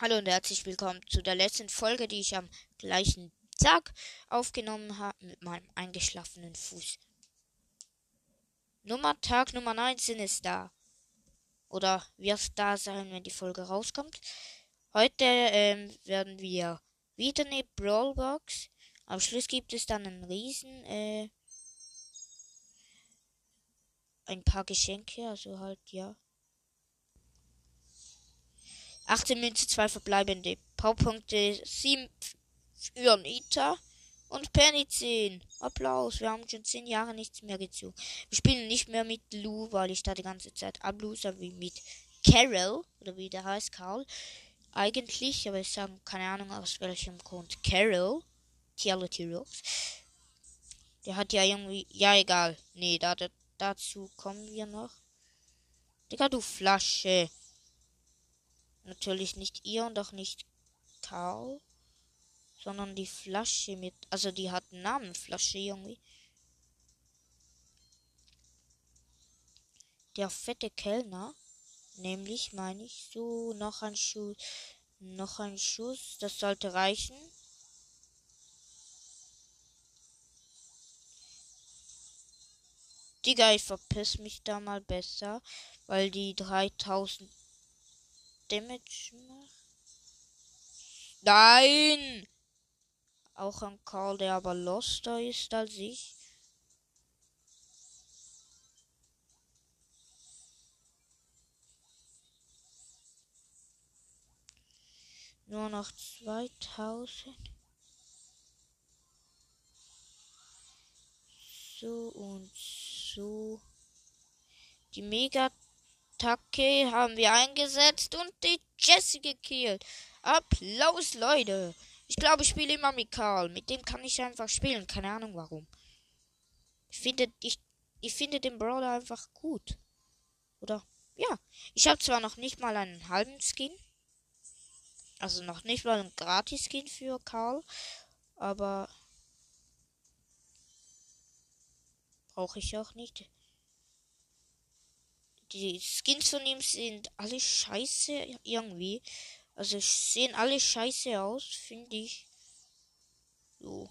Hallo und herzlich willkommen zu der letzten Folge, die ich am gleichen Tag aufgenommen habe mit meinem eingeschlafenen Fuß. Nummer Tag Nummer 19 ist da. Oder wird da sein, wenn die Folge rauskommt. Heute ähm, werden wir wieder eine Brawlbox. Am Schluss gibt es dann einen Riesen, äh, ein paar Geschenke, also halt, ja. 18 Münze, 2 verbleibende. Powerpunkte 7 für Nita und Penny 10. Applaus, wir haben schon 10 Jahre nichts mehr gezogen. Wir spielen nicht mehr mit Lou, weil ich da die ganze Zeit ablose, wie mit Carol, oder wie der heißt, Karl. Eigentlich, aber ich sage keine Ahnung aus welchem Grund. Carol, Reality Rocks. Der hat ja irgendwie, ja egal. Nee, da, da, dazu kommen wir noch. Digga, du Flasche. Natürlich nicht ihr und auch nicht Karl, sondern die Flasche mit, also die hat einen Namen, Flasche irgendwie. Der fette Kellner, nämlich meine ich so noch ein Schuss, noch ein Schuss, das sollte reichen. Digga, ich verpiss mich da mal besser, weil die 3000 Damage macht. Nein! Auch ein Karl, der aber loster ist als ich. Nur noch 2000. So und so. Die Mega Attacke haben wir eingesetzt und die Jessie gekillt. Applaus, Leute. Ich glaube, ich spiele immer mit Karl. Mit dem kann ich einfach spielen. Keine Ahnung warum. Ich finde, ich, ich finde den Brawler einfach gut. Oder? Ja. Ich habe zwar noch nicht mal einen halben Skin. Also noch nicht mal einen Gratis-Skin für Karl. Aber brauche ich auch nicht die Skins von ihm sind alle scheiße irgendwie. Also sehen alle scheiße aus, finde ich. So.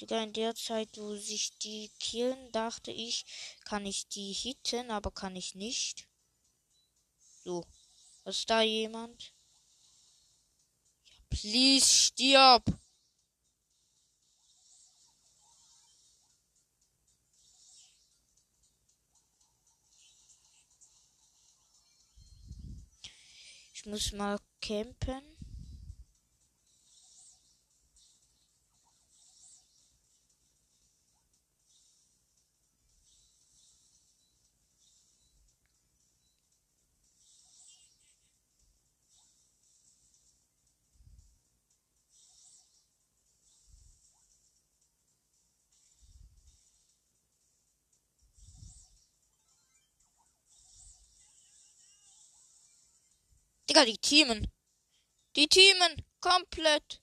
Digga, in der Zeit, wo sich die killen, dachte ich, kann ich die hitten, aber kann ich nicht. So. Ist da jemand? Please stirb. Ich muss mal campen. Digga, die Teamen. Die Teamen. Komplett.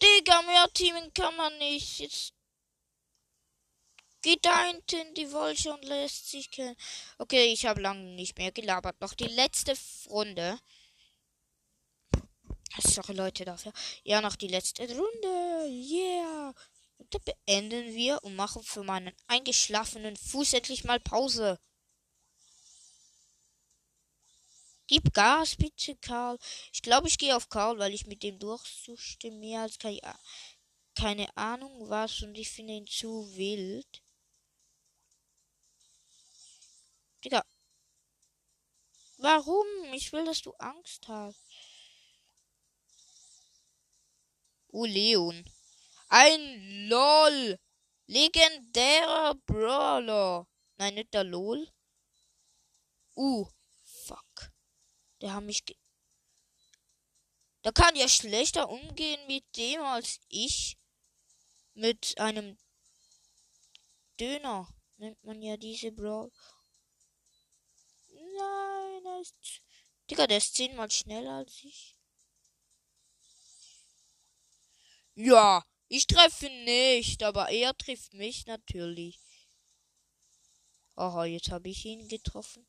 Digga, mehr Teamen kann man nicht. Jetzt geht da hinten die Wolche und lässt sich killen. Okay, ich habe lange nicht mehr gelabert. Noch die letzte Runde. Sorry Leute dafür. Ja, noch die letzte Runde. Yeah. Und dann beenden wir und machen für meinen eingeschlafenen Fuß endlich mal Pause. Gib Gas, bitte, Karl. Ich glaube, ich gehe auf Karl, weil ich mit dem durchsuchte mehr als keine, keine Ahnung was und ich finde ihn zu wild. Digga. Warum? Ich will, dass du Angst hast. Leon. Ein LOL. Legendärer Brawler. Nein, nicht der LOL. Uh, fuck. Der hat mich. Ge da kann ja schlechter umgehen mit dem als ich. Mit einem Döner nennt man ja diese Brawl. der ist. Digga, der ist zehnmal schneller als ich. Ja, ich treffe nicht, aber er trifft mich natürlich. Aha, jetzt habe ich ihn getroffen.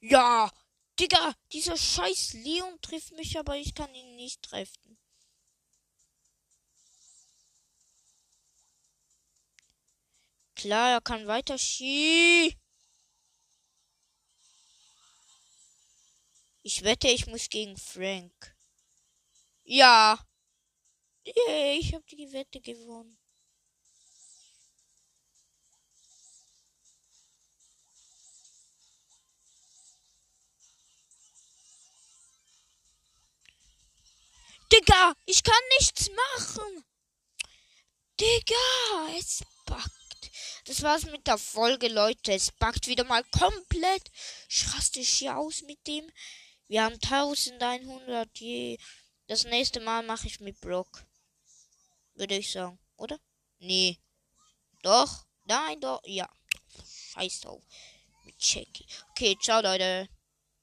Ja, Digga, dieser scheiß Leon trifft mich, aber ich kann ihn nicht treffen. Klar, er kann weiter schießen. Ich wette, ich muss gegen Frank. Ja. Yeah, ich habe die Wette gewonnen. Digga, ich kann nichts machen. Digga, es backt. Das war's mit der Folge, Leute. Es backt wieder mal komplett. Ich raste hier aus mit dem. Wir haben 1100 je. Das nächste Mal mache ich mit Brock. Würde ich sagen, oder? Nee. Doch. Nein, doch. Ja. Scheiß drauf. Mit. Okay, ciao, Leute.